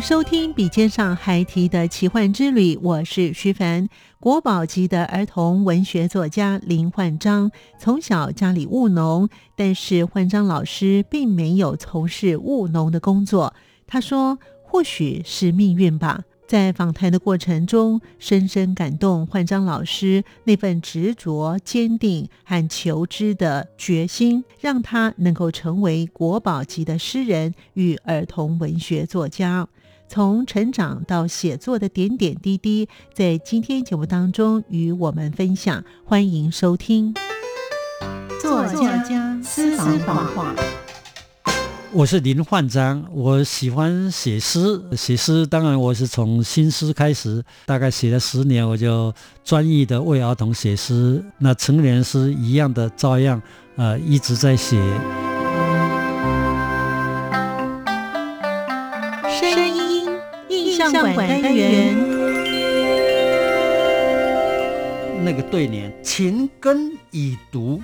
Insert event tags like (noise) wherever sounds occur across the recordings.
收听《笔尖上还提的奇幻之旅》，我是徐凡。国宝级的儿童文学作家林焕章，从小家里务农，但是焕章老师并没有从事务农的工作。他说：“或许是命运吧。”在访谈的过程中，深深感动焕章老师那份执着、坚定和求知的决心，让他能够成为国宝级的诗人与儿童文学作家。从成长到写作的点点滴滴，在今天节目当中与我们分享。欢迎收听作家私房话。我是林焕章，我喜欢写诗。写诗当然我是从新诗开始，大概写了十年，我就专一的为儿童写诗。那成人诗一样的照样，呃，一直在写。相馆单元，那个对联“情根已读”。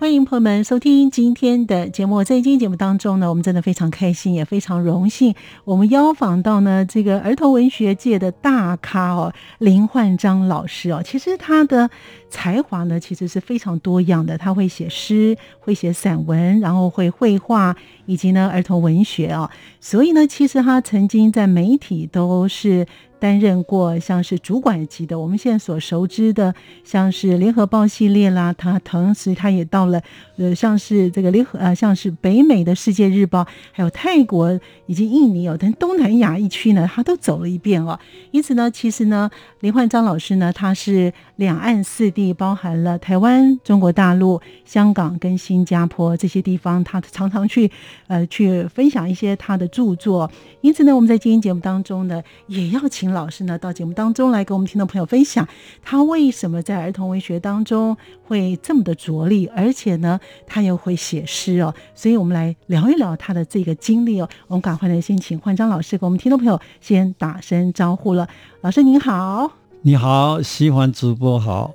欢迎朋友们收听今天的节目。在今天节目当中呢，我们真的非常开心，也非常荣幸，我们邀访到呢这个儿童文学界的大咖哦，林焕章老师哦。其实他的才华呢，其实是非常多样的。他会写诗，会写散文，然后会绘画，以及呢儿童文学哦。所以呢，其实他曾经在媒体都是。担任过像是主管级的，我们现在所熟知的，像是联合报系列啦，他同时他也到了，呃，像是这个联合呃，像是北美的世界日报，还有泰国以及印尼哦等东南亚一区呢，他都走了一遍哦。因此呢，其实呢，林焕章老师呢，他是两岸四地，包含了台湾、中国大陆、香港跟新加坡这些地方，他常常去呃去分享一些他的著作。因此呢，我们在今天节目当中呢，也要请。老师呢，到节目当中来跟我们听众朋友分享，他为什么在儿童文学当中会这么的着力，而且呢，他又会写诗哦。所以，我们来聊一聊他的这个经历哦。我们赶快来先请焕章老师跟我们听众朋友先打声招呼了。老师您好。你好，喜欢主播好，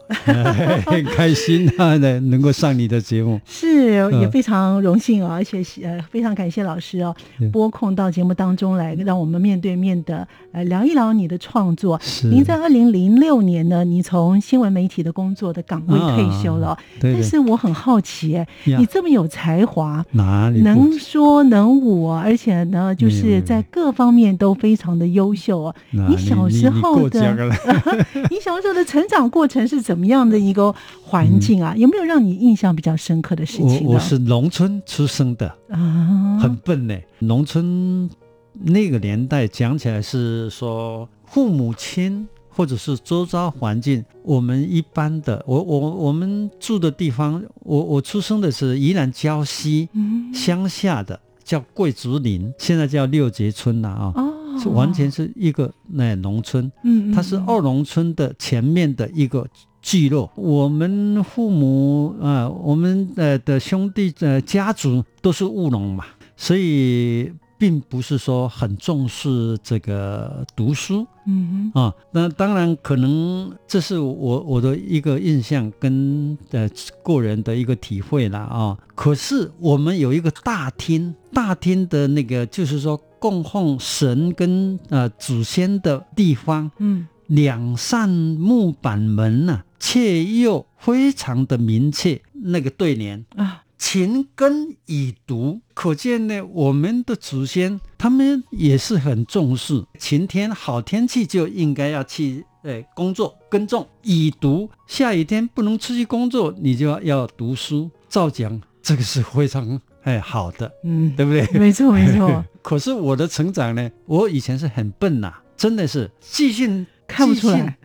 很 (laughs) 开心啊，能能够上你的节目，是也非常荣幸哦，而且呃非常感谢老师哦，拨空到节目当中来，让我们面对面的呃聊一聊你的创作。您在二零零六年呢，你从新闻媒体的工作的岗位退休了，但是我很好奇，哎，你这么有才华，哪里能说能舞，而且呢，就是在各方面都非常的优秀哦。你小时候的。(laughs) (laughs) 你小时候的成长过程是怎么样的一个环境啊？有没有让你印象比较深刻的事情？我我是农村出生的啊，很笨呢。农村那个年代讲起来是说父母亲或者是周遭环境，我们一般的，我我我们住的地方，我我出生的是宜兰礁溪乡下的，叫桂竹林，现在叫六节村了啊。是完全是一个那农村，嗯，它是二农村的前面的一个聚落。我们父母啊，我们呃的兄弟呃家族都是务农嘛，所以并不是说很重视这个读书，嗯哼啊。那当然可能这是我我的一个印象跟呃个人的一个体会了啊。可是我们有一个大厅，大厅的那个就是说。供奉神跟呃祖先的地方，嗯，两扇木板门呐，却又非常的明确。那个对联。啊，勤耕以读，可见呢，我们的祖先他们也是很重视。晴天好天气就应该要去呃工作耕种以读，下雨天不能出去工作，你就要要读书。照讲，这个是非常哎好的，嗯，对不对？没 (laughs) 错没错。(laughs) 可是我的成长呢，我以前是很笨呐、真的是记性看不出来，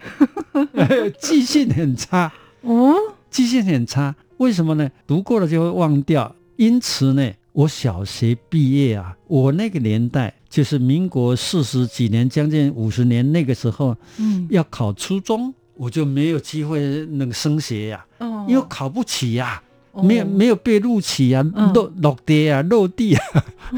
记性 (laughs) 很差。哦，记性很差，为什么呢？读过了就会忘掉。因此呢，我小学毕业啊，我那个年代就是民国四十几年，将近五十年那个时候，嗯，要考初中，我就没有机会那个升学呀、哦因为考不起呀、哦没有没有被录取呀、嗯。落落地啊，落地啊，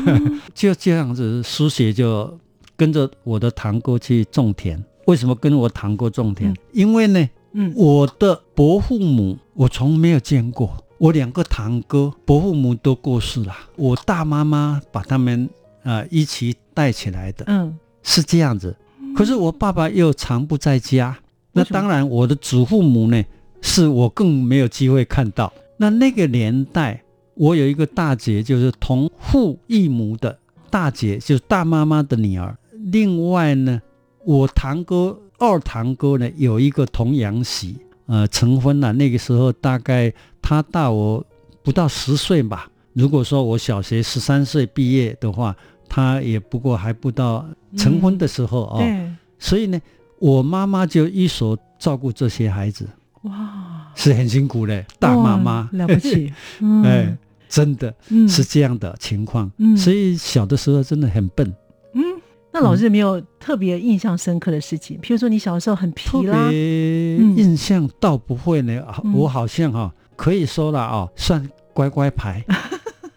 (laughs) 就这样子，书写就跟着我的堂哥去种田。为什么跟我堂哥种田？嗯。因为呢，嗯，我的伯父母我从没有见过，我两个堂哥伯父母都过世了，我大妈妈把他们呃一起带起来的，嗯，是这样子。可是我爸爸又常不在家，那当然我的祖父母呢，是我更没有机会看到。那那个年代，我有一个大姐，就是同父异母的大姐，就是大妈妈的女儿。另外呢，我堂哥二堂哥呢有一个童养媳，呃，成婚了。那个时候大概他大我不到十岁吧。如果说我小学十三岁毕业的话，他也不过还不到成婚的时候哦。所以呢，我妈妈就一手照顾这些孩子，哇，是很辛苦的，大妈妈了不起，(laughs) 嗯，哎，真的嗯是这样的情况。嗯所以小的时候真的很笨，嗯，那老师有没有特别印象深刻的事情？譬如说你小时候很特皮啦，印象倒不会呢。我好像哈、可以说了哦，算乖乖牌。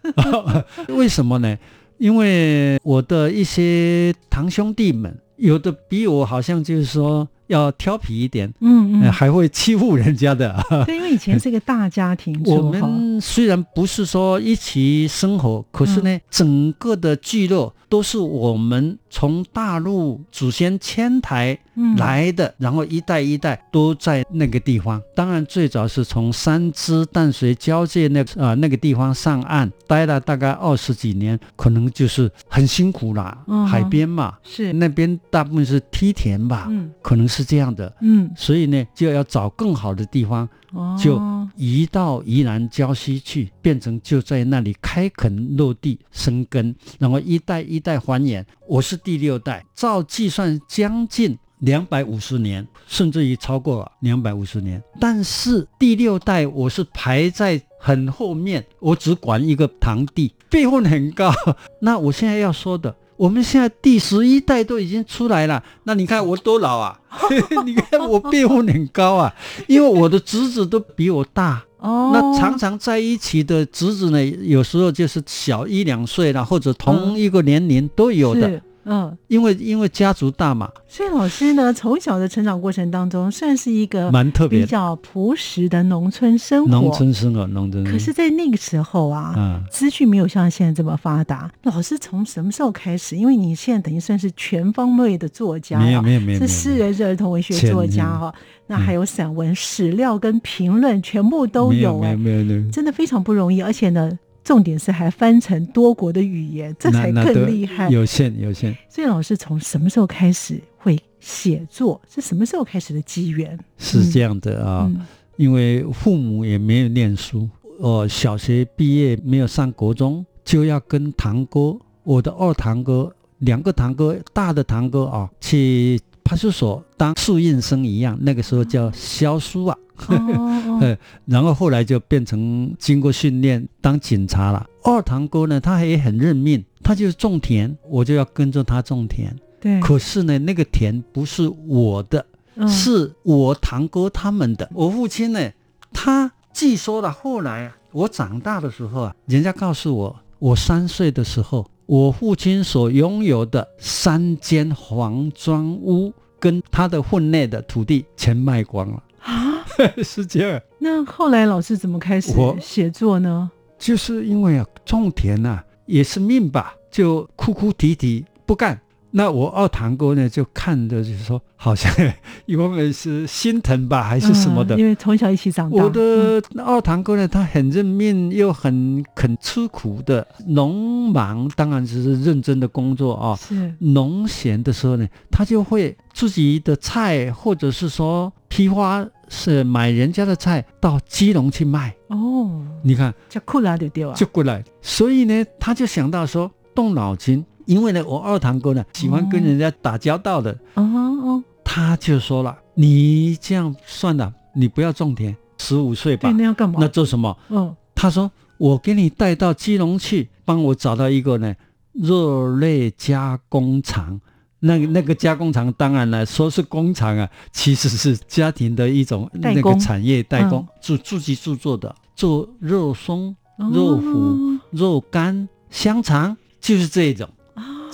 (laughs) 为什么呢？因为我的一些堂兄弟们，有的比我好像就是说要调皮一点，嗯嗯，呃还会欺负人家的。(laughs) 对，因为以前是一个大家庭 (laughs) 我，们虽然不是说一起生活，可是呢，整个的聚落都是我们从大陆祖先迁台嗯，来的，然后一代一代都在那个地方。当然，最早是从三支淡水交界那啊、那个地方上岸，待了大概二十几年，可能就是很辛苦啦。嗯海边嘛，是，那边大部分是梯田吧，嗯可能是这样的。嗯，所以呢，就要找更好的地方，哦，就移到宜兰礁溪去，变成就在那里开垦落地生根，然后一代一代繁衍。我是第六代，照计算将近两百五十年，甚至于超过两百五十年。但是第六代我是排在很后面，我只管一个堂弟，辈分很高。(laughs) 那我现在要说的。我们现在第十一代都已经出来了，那你看我多老啊？(laughs) 你看我辈分很高啊，因为我的侄子都比我大，哦，那常常在一起的侄子呢，有时候就是小一两岁啦，或者同一个年龄都有的，是嗯，因为因为家族大嘛，所以老师呢，从小的成长过程当中，算是一个蛮特别比。较朴实的农村生活。农村生活，农村。可是，在那个时候啊，啊，资讯没有像现在这么发达。老师从什么时候开始？因为你现在等于算是全方位的作家、啊，没有没有没有，是诗人，是儿童文学作家哈、那还有散文、史料跟评论，全部都有有哎、没有没有，真的非常不容易。而且呢，重点是还翻成多国的语言，这才更厉害。有限有限。所以老师从什么时候开始会写作？是什么时候开始的机缘？是这样的啊，嗯因为父母也没有念书，我小学毕业没有上国中，就要跟堂哥，我的二堂哥，两个堂哥，大的堂哥啊，去派出所当宿运生一样，那个时候叫销书啊，哦哦 (laughs) 呃然后后来就变成经过训练当警察了。二堂哥呢，他也很认命，他就是种田，我就要跟着他种田。对，可是呢，那个田不是我的，嗯是我堂哥他们的。我父亲呢，他据说了，后来啊，我长大的时候啊，人家告诉我，我三岁的时候，我父亲所拥有的三间黄砖屋跟他的份内的土地全卖光了。啊，(laughs) 是这样，那后来老师怎么开始写作呢？就是因为啊，种田啊也是命吧，就哭哭啼啼不干。那我二堂哥呢，就看着就是说，好像 (laughs) 因为是心疼吧，还是什么的。嗯因为从小一起长大。我的二堂哥呢，他很认命又很肯吃苦的。农忙当然就是认真的工作啊。是农闲的时候呢，他就会自己的菜，或者是说批发是买人家的菜到基隆去卖。哦，你看，就过来就对啊。就过来。所以呢，他就想到说动脑筋，因为呢，我二堂哥呢喜欢跟人家打交道的，哦哦，他就说了：“你这样算了，你不要种田，十五岁吧对，，那要干嘛？那做什么嗯，？”他说：“我给你带到基隆去，帮我找到一个呢肉类加工厂。”那个那个加工厂，当然了，说是工厂啊，其实是家庭的一种那个产业代工嗯，自自己制作的，做肉松、哦肉脯、肉干、香肠，就是这一种。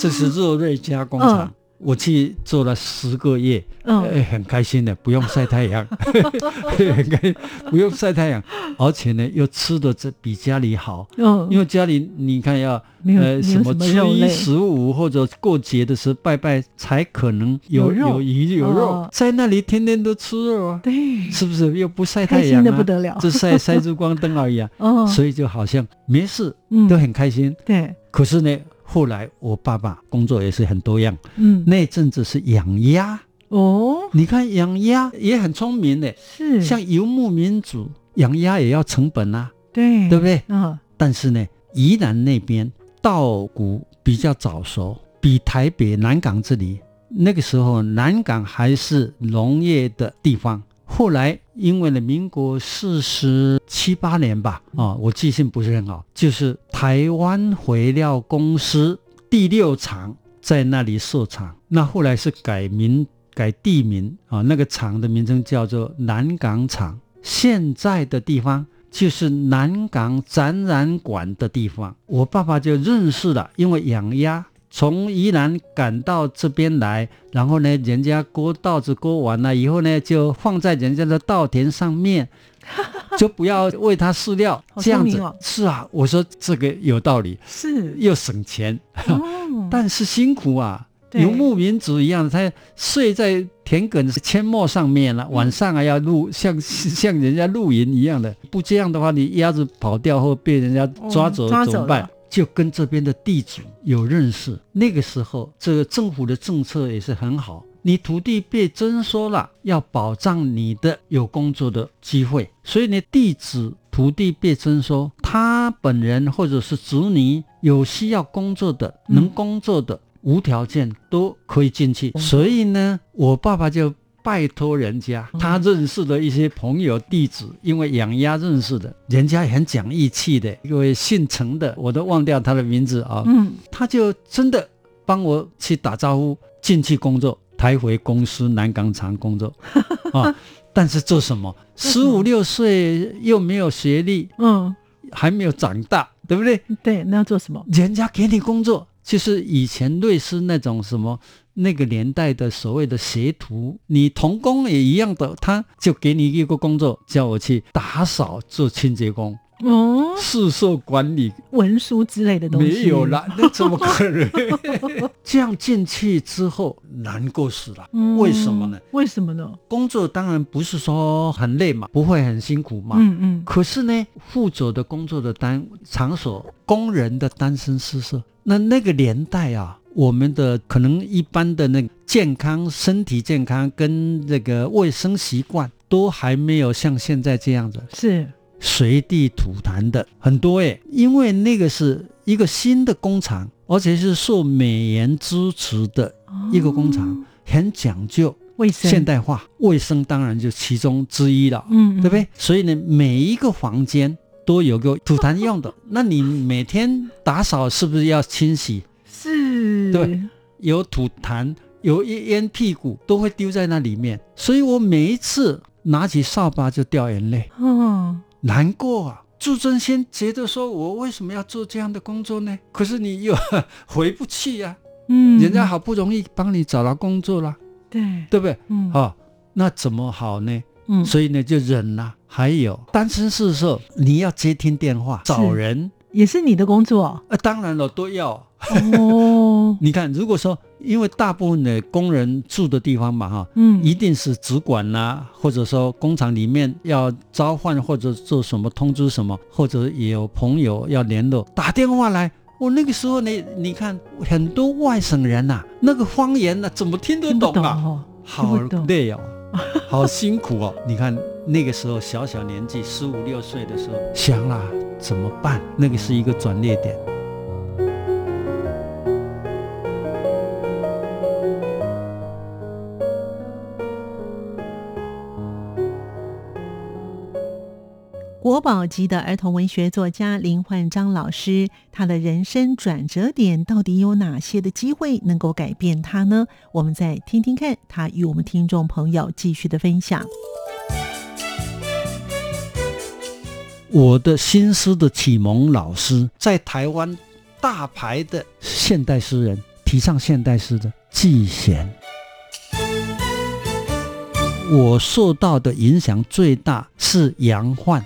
啊这是肉类加工厂。嗯。我去做了十个月，嗯。哎，很开心的，不用晒太阳，很开，不用晒太阳，而且呢，又吃的这比家里好，嗯，因为家里你看要呃什么初一十五或者过节的时候拜拜，才可能有有鱼有肉。哦，在那里天天都吃肉啊，对，是不是？又不晒太开心阳啊？的不得了。只晒晒日光灯而已啊，哦，(laughs) 所以就好像没事，嗯。都很开心。对，可是呢，后来我爸爸工作也是很多样，嗯，那阵子是养鸭，哦，你看养鸭也很聪明的，是。像游牧民族养鸭也要成本啊，对。对不对？嗯，但是呢，宜兰那边稻谷比较早熟，比台北南港这里那个时候南港还是农业的地方。后来因为呢，民国四十七八年吧，啊，我记性不是很好，就是台湾肥料公司第六厂在那里设厂，那后来是改名改地名啊，那个厂的名称叫做南港厂，现在的地方就是南港展览馆的地方。我爸爸就认识了，因为养鸭。从宜兰赶到这边来，然后呢，人家割稻子割完了以后呢，就放在人家的稻田上面，(laughs) 就不要喂它饲料，这样子哦是啊。我说这个有道理，是又省钱，哦，(laughs) 但是辛苦啊。游牧民族一样，他睡在田埂阡陌上面了，晚上还要露，像 (laughs) 像人家露营一样的。不这样的话，你鸭子跑掉后被人家抓走怎么办了？就跟这边的地主有认识。那个时候，这个政府的政策也是很好。你土地被征收了，要保障你的有工作的机会，所以呢，地主土地被征收，他本人或者是子女有需要工作的、嗯能工作的，无条件都可以进去。所以呢，我爸爸就拜托人家，他认识的一些朋友弟子，因为养鸭认识的，人家也很讲义气的，一位姓陈的，我都忘掉他的名字啊，嗯，他就真的帮我去打招呼，进去工作，抬回公司南港厂工作 (laughs) 啊。但是做什么？十五六岁又没有学历，嗯，还没有长大，对不对？对，那要做什么？人家给你工作，就是以前类似那种什么那个年代的所谓的学徒，你童工也一样的，他就给你一个工作，叫我去打扫做清洁工、哦，市售管理，文书之类的东西没有啦，那怎么可能？(laughs) 这样进去之后难过死了，嗯为什么呢？为什么呢？工作当然不是说很累嘛，不会很辛苦嘛。嗯嗯，可是呢，负责的工作的单场所，工人的单身宿舍，那那个年代啊，我们的可能一般的那个健康、身体健康跟这个卫生习惯都还没有像现在这样子是随地吐痰的很多诶，因为那个是一个新的工厂，而且是受美元支持的一个工厂，哦很讲究卫生现，代化，卫生当然就其中之一了。嗯，嗯对不？对？所以呢，每一个房间都有个吐痰用的，那你每天打扫是不是要清洗？是，对，有吐痰，有一烟屁股都会丢在那里面，所以我每一次拿起扫把就掉眼泪，嗯，难过啊。朱真先觉得说，我为什么要做这样的工作呢？可是你又回不去呀、嗯，人家好不容易帮你找到工作了，对，对不对？嗯，哦，那怎么好呢？嗯，所以呢，就忍了。还有单身是时候，你要接听电话，找人，也是你的工作，啊，当然了，都要。哦，(laughs) 你看，如果说因为大部分的工人住的地方嘛，哈，嗯，一定是主管呐、或者说工厂里面要召唤或者做什么通知什么，或者也有朋友要联络，打电话来。我那个时候呢，你看很多外省人呐、那个方言呢、怎么听得懂啊？懂哦，好累哦，好辛苦哦。你看那个时候小小年纪，十五六岁的时候，想啦怎么办？那个是一个转捩点。国宝级的儿童文学作家林焕章老师，他的人生转折点到底有哪些的机会能够改变他呢？我们再听听看他与我们听众朋友继续的分享。我的新诗的启蒙老师，在台湾大牌的现代诗人，提倡现代诗的季贤。我受到的影响最大是杨焕。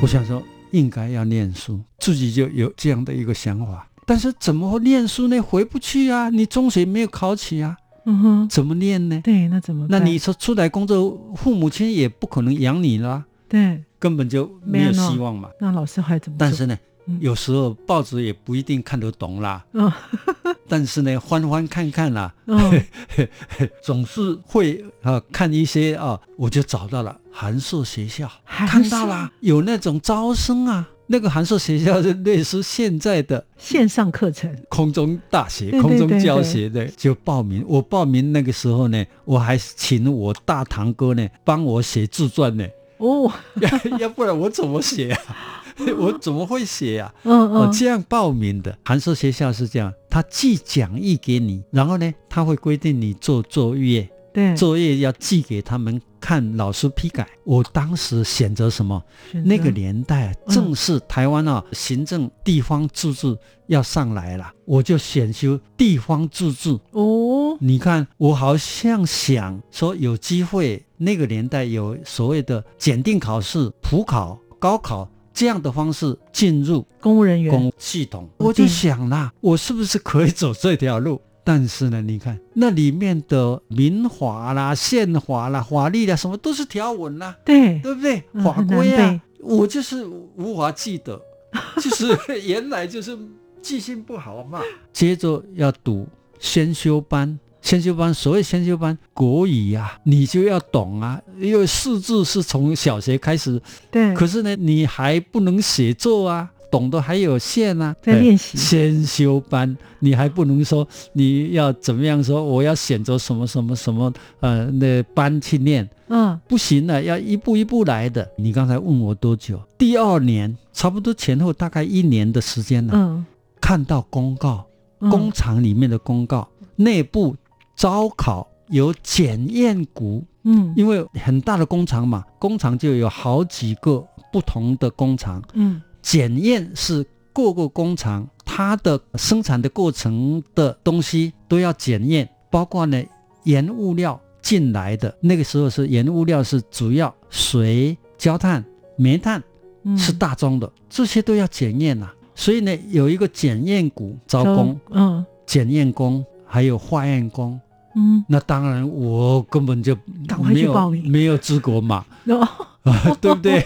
我想说，应该要念书，自己就有这样的一个想法。但是怎么念书呢？回不去啊！你中学没有考起啊，嗯哼，怎么念呢？对，那怎么？那你说出来工作，父母亲也不可能养你了啊，对，根本就没有希望嘛。那老师还怎么做？但是呢嗯，有时候报纸也不一定看得懂啦。嗯 (laughs) 但是呢，翻翻看看啦，嗯 (laughs) 总是会啊看一些啊，我就找到了函授学校，看到授了有那种招生啊。那个函授学校是类似现在的线上课程，空中大学、对对空中教学的，就报名。我报名那个时候呢，我还请我大堂哥呢帮我写自传呢，哦，(laughs) 要要不然我怎么写啊？(laughs) 我怎么会写啊？嗯哦，嗯，这样报名的函授学校是这样，他寄讲义给你，然后呢，他会规定你做作业，对，作业要寄给他们看，老师批改。我当时选择什么？那个年代正是台湾啊行政地方自治要上来了，我就选修地方自治。哦，你看，我好像想说有机会，那个年代有所谓的检定考试、普考、高考这样的方式进入公务人员，公系统，嗯我就想啦，我是不是可以走这条路？但是呢，你看那里面的民法啦、宪法啦、法律啦，什么都是条文啦，对，对不对？嗯法规啊，我就是无法记得，(laughs) 就是原来就是记性不好嘛。(laughs) 接着要读先修班。先修班，所谓先修班，国语呀、你就要懂啊，因为识字是从小学开始对，可是呢，你还不能写作啊，懂得还有限啊，对在练习。先修班，你还不能说你要怎么样说，我要选择什么什么什么呃那班去念，嗯，不行了，要一步一步来的。你刚才问我多久？第二年，差不多前后大概一年的时间了，嗯，看到公告，嗯。工厂里面的公告，内部招考有检验股嗯。因为很大的工厂嘛，工厂就有好几个不同的工厂，嗯。检验是各个工厂它的生产的过程的东西都要检验，包括呢原物料进来的那个时候是原物料是主要水、焦炭、煤炭嗯，是大宗的，这些都要检验呐、所以呢有一个检验股招工，嗯。检验工还有化验工。嗯，那当然，我根本就赶快去没有报名没有资格嘛，(laughs) 哦，(laughs) 对不对？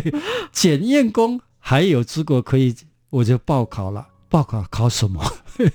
(laughs) 检验工还有资格可以，我就报考了。报考考什么？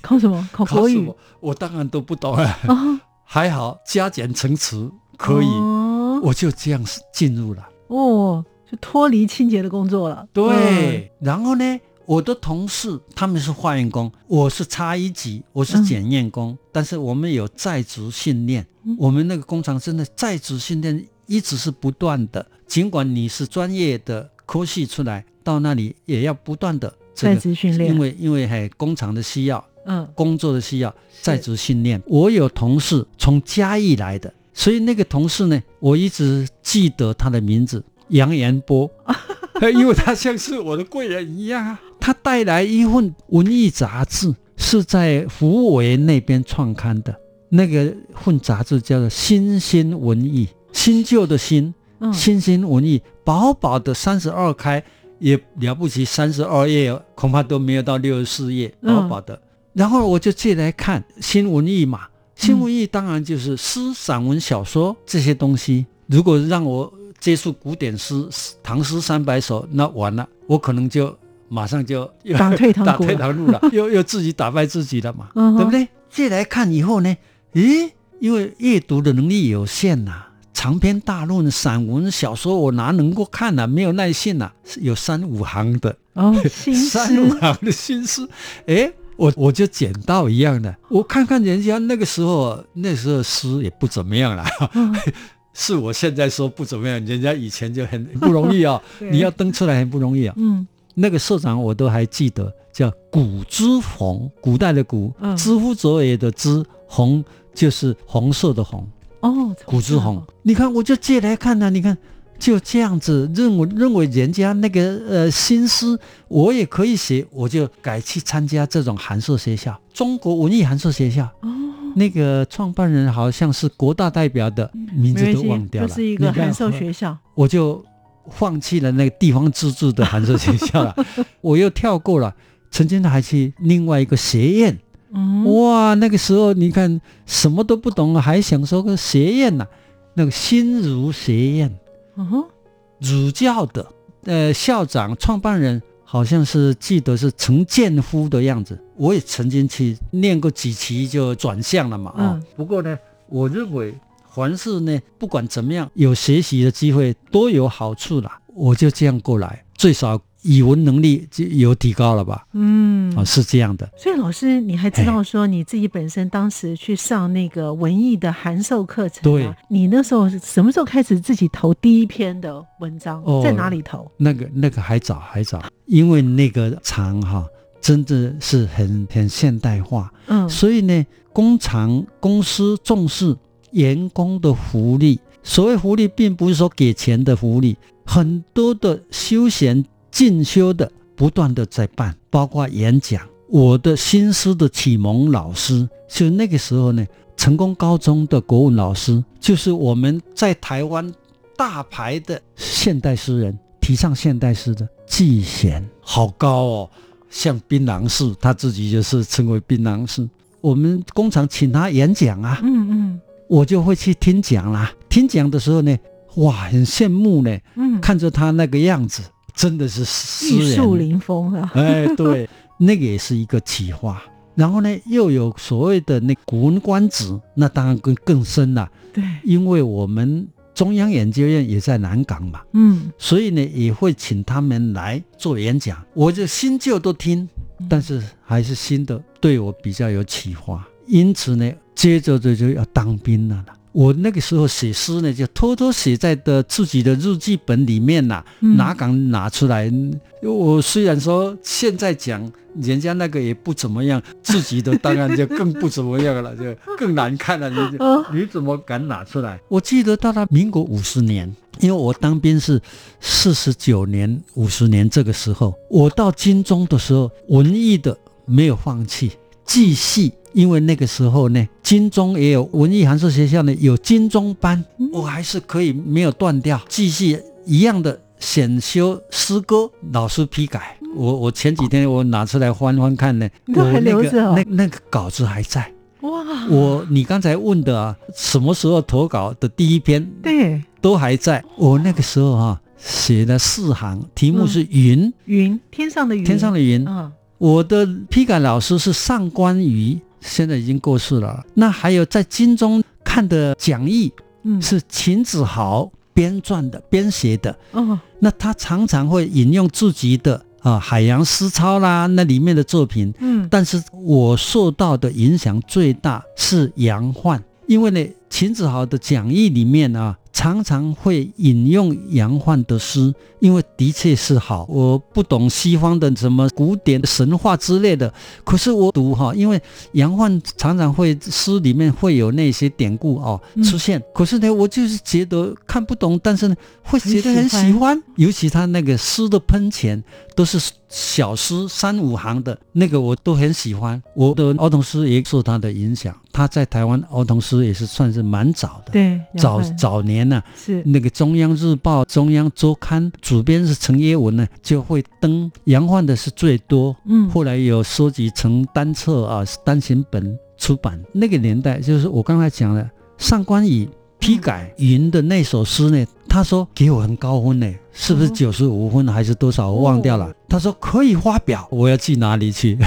考什么？考国语？我当然都不懂啊。啊，还好加减乘除可以，哦我就这样进入了。哦，就脱离清洁的工作了。对，然后呢，我的同事他们是化验工，我是差一级，我是嗯检验工，但是我们有在职训练，嗯我们那个工厂真的在职训练一直是不断的，尽管你是专业的科系出来，到那里也要不断的这在个。职训练，因为因为还工厂的需要，嗯，工作的需要，在职训练。我有同事从嘉义来的，所以那个同事呢，我一直记得他的名字杨延波，(laughs) 因为他像是我的贵人一样啊。他带来一份文艺杂志，是在福维那边创刊的，那个份杂志叫做《新新文艺》，新旧的新，嗯新兴文艺，薄薄的三十二开，也了不起，三十二页恐怕都没有到六十四页，薄薄的。然后我就借来看新文艺嘛，新文艺当然就是诗、散文、小说这些东西。如果让我接触古典诗、唐诗三百首，那完了，我可能就马上就打退堂 (laughs) 打退堂鼓了，又又自己打败自己了嘛，嗯对不对？借来看以后呢，咦，因为阅读的能力有限呐、长篇大论、散文、小说我哪能够看呢、没有耐性呐、是有三五行的，哦，新 (laughs) 三五，行的心思，哎，我我就捡到一样的。我看看人家那个时候，那时候诗也不怎么样啦。嗯。(laughs) 是我现在说不怎么样，人家以前就很不容易啊、对。你要登出来很不容易啊。嗯那个社长我都还记得，叫古之红，古代的古，嗯。知乎者也的知，红就是红色的红，哦，古之红。你看，我就借来看呢、你看就这样子认为认为人家那个呃心思我也可以写，我就改去参加这种函授学校，中国文艺函授学校。哦，那个创办人好像是国大代表的名字都忘掉了，就是一个函授学校，我就放弃了那个地方自治的函授学校了，(laughs) 我又跳过了，曾经还去另外一个学院，嗯，哇，那个时候你看什么都不懂，还想说个学院呐、那个新儒学院，嗯哼，儒教的，呃，校长创办人好像是记得是陈建夫的样子，我也曾经去念过几期就转向了嘛，啊、嗯。不过呢，我认为凡事呢，不管怎么样，有学习的机会都有好处啦。我就这样过来，最少语文能力就有提高了吧？嗯啊，是这样的。所以老师，你还知道说你自己本身当时去上那个文艺的函授课程、啊，对，你那时候是什么时候开始自己投第一篇的文章？哦在哪里投？那个那个还早还早，因为那个厂哈真的是很很现代化，嗯所以呢，工厂公司重视员工的福利。所谓福利，并不是说给钱的福利，很多的休闲进修的不断的在办，包括演讲。我的新诗的启蒙老师，就那个时候呢，成功高中的国文老师，就是我们在台湾大牌的现代诗人，提倡现代诗的季贤，好高哦，像槟榔士，他自己就是称为槟榔士。我们工厂请他演讲啊，嗯嗯我就会去听讲啦。听讲的时候呢，哇，很羡慕呢，嗯，看着他那个样子，真的是诗人。玉树临风啊，哎，对，(laughs) 那个也是一个启发。然后呢，又有所谓的那《古文观止》，那当然更更深了，对，因为我们中央研究院也在南港嘛，嗯，所以呢也会请他们来做演讲，我就新旧都听，但是还是新的对我比较有启发，因此呢，接着就就要当兵了啦。我那个时候写诗呢，就偷偷写在的自己的日记本里面呐、嗯哪敢拿出来？我虽然说现在讲人家那个也不怎么样，自己的当然就更不怎么样了，(laughs) 就更难看了。你你怎么敢拿出来？我记得到了民国五十年，因为我当兵是四十九年、五十年这个时候，我到军中的时候，文艺的没有放弃，继续。因为那个时候呢，金钟也有文艺函授学校呢，有金钟班，我还是可以没有断掉，继续一样的选修诗歌，老师批改。我我前几天我拿出来翻翻看呢，我那个那那个稿子还在。哇，我你刚才问的啊，什么时候投稿的第一篇对，都还在。我那个时候哈、写了四行，题目是云，云天上的云，天上的云。嗯。我的批改老师是上官瑜，现在已经过世了。那还有在金中看的讲义嗯，是秦子豪编撰的、编写的。哦，那他常常会引用自己的啊《海洋诗操》啦，那里面的作品。嗯但是我受到的影响最大是杨焕，因为呢，秦子豪的讲义里面啊，常常会引用杨焕的诗，因为的确是好。我不懂西方的什么古典神话之类的，可是我读哈，因为杨焕常常会诗里面会有那些典故哦嗯出现，可是呢，我就是觉得看不懂，但是呢，会觉得很很喜欢喜欢，尤其他那个诗的喷泉都是小诗三五行的，那个我都很喜欢。我的儿童诗也受他的影响，他在台湾儿童诗也是算是蛮早的。对，早早年年呢、是那个中央日报、中央周刊主编是陈业文呢，就会登杨焕的是最多，嗯后来有收集成单册啊，单行本出版。那个年代就是我刚才讲的，上官仪批改云的那首诗呢，他说给我很高分呢，是不是哦九十五分还是多少？我忘掉了。他说可以发表，我要寄哪里去？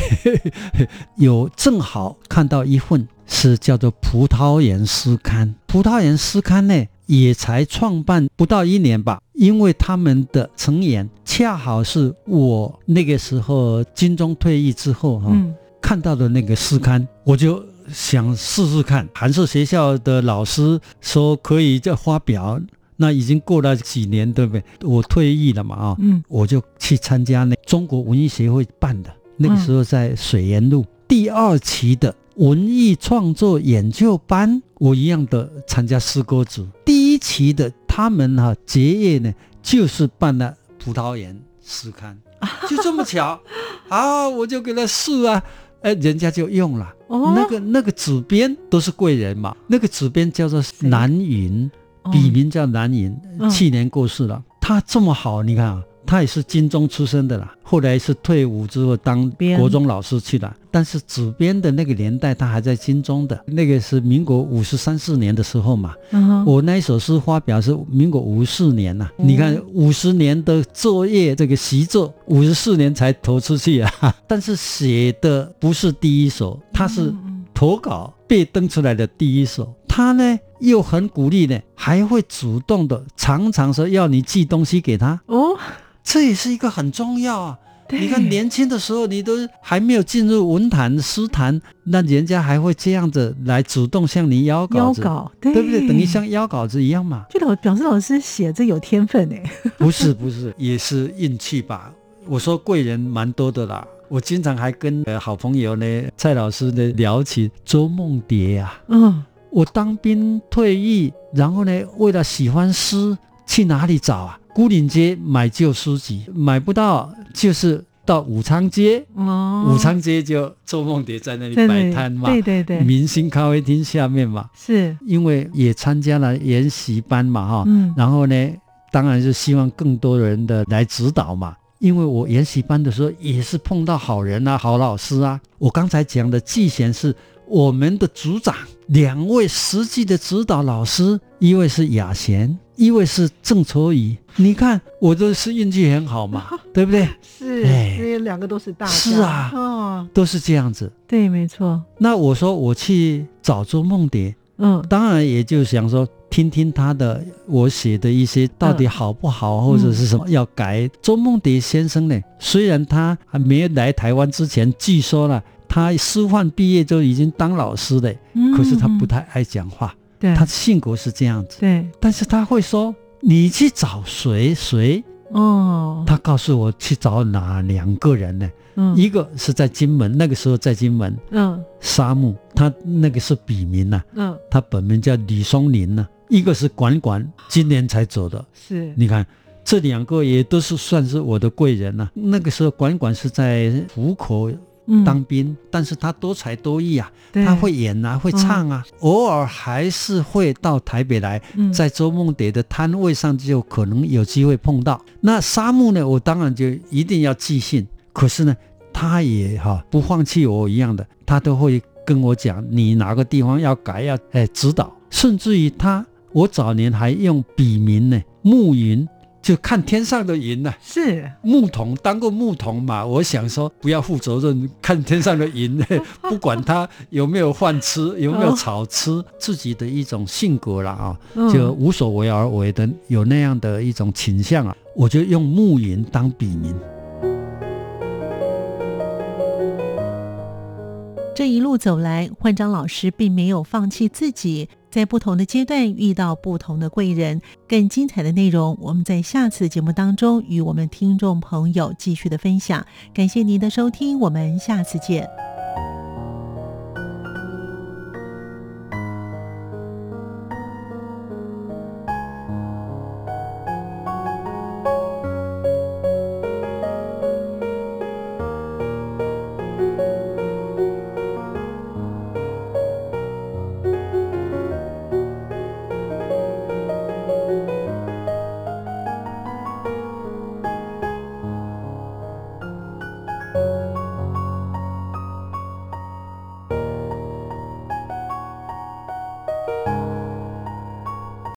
(laughs) 有正好看到一份是叫做《葡萄园诗刊》，《葡萄园诗刊》呢也才创办不到一年吧，因为他们的成员恰好是我那个时候军中退役之后哈、嗯看到的那个诗刊，我就想试试看。韩式学校的老师说可以再发表，那已经过了几年，对不对？我退役了嘛啊、嗯我就去参加那中国文艺协会办的，那个时候在水源路、第二期的文艺创作研究班，我一样的参加诗歌组。第一期的他们哈、结业呢，就是办了葡萄园诗刊，(laughs) 就这么巧，啊，我就给他试啊。哎，人家就用了。哦那个那个主编都是贵人嘛，那个主编叫做南云，哦笔名叫南云，嗯去年过世了。他这么好，你看啊，他也是金中出身的啦，后来是退伍之后当编国中老师去了。但是主编的那个年代，他还在金中的，那个是民国五十三四年的时候嘛。嗯我那一首诗发表是民国五四年呐、嗯你看五十年的作业，这个习作五十四年才投出去啊。(laughs) 但是写的不是第一首，他是投稿被登出来的第一首。他呢又很鼓励呢，还会主动的，常常说要你寄东西给他，哦，这也是一个很重要啊。你看年轻的时候，你都还没有进入文坛诗坛，那人家还会这样子来主动向你邀稿子，邀稿，对对不对？等于像邀稿子一样嘛。就老表示老师写这有天分哎，(laughs) 不是不是，也是运气吧。我说贵人蛮多的啦，我经常还跟呃好朋友呢蔡老师呢聊起周梦蝶啊。嗯我当兵退役，然后呢为了喜欢诗，去哪里找啊？孤岭街买旧书籍，买不到就是到武昌街，哦，武昌街就周梦蝶在那里在那里摆摊嘛，对对对，明星咖啡厅下面嘛。是。因为也参加了研习班嘛哈，嗯。然后呢，当然是希望更多人的来指导嘛。因为我研习班的时候也是碰到好人啊、好老师啊。我刚才讲的季贤是我们的组长，两位实际的指导老师，一位是雅贤，一位是郑愁予。你看我都是运气很好嘛，(laughs) 对不对？是，哎因为两个都是大家是啊哦，都是这样子。对，没错，那我说我去找周梦蝶，嗯当然也就想说听听他的我写的一些到底好不好，或者是什么要改。周梦蝶先生呢，虽然他还没有来台湾之前，据说呢，他师范毕业就已经当老师了，嗯可是他不嗯太爱讲话，对，他性格是这样子，对。但是他会说你去找谁谁，哦，他告诉我去找哪两个人呢？嗯。一个是在金门，那个时候在金门嗯。沙木，他那个是笔名呐、嗯。他本名叫李松林呢、一个是管管，今年才走的。是。你看这两个也都是算是我的贵人呐、那个时候管管是在虎口嗯当兵，但是他多才多艺啊，他会演啊，会唱啊，偶尔还是会到台北来，嗯在周梦蝶的摊位上就可能有机会碰到。那沙木呢，我当然就一定要寄信，可是呢，他也哈、不放弃我一样的，他都会跟我讲你哪个地方要改要哎指导，甚至于他我早年还用笔名呢暮云。就看天上的云呐、是。牧童当过牧童嘛，我想说不要负责任，看天上的云，(laughs) 不管他有没有饭吃，有没有草吃，自己的一种性格了啊，嗯。就无所为而为的，有那样的一种倾向啊，我就用牧云当笔名。这一路走来，焕章老师并没有放弃自己，在不同的阶段遇到不同的贵人。更精彩的内容，我们在下次节目当中与我们听众朋友继续的分享。感谢您的收听，我们下次见。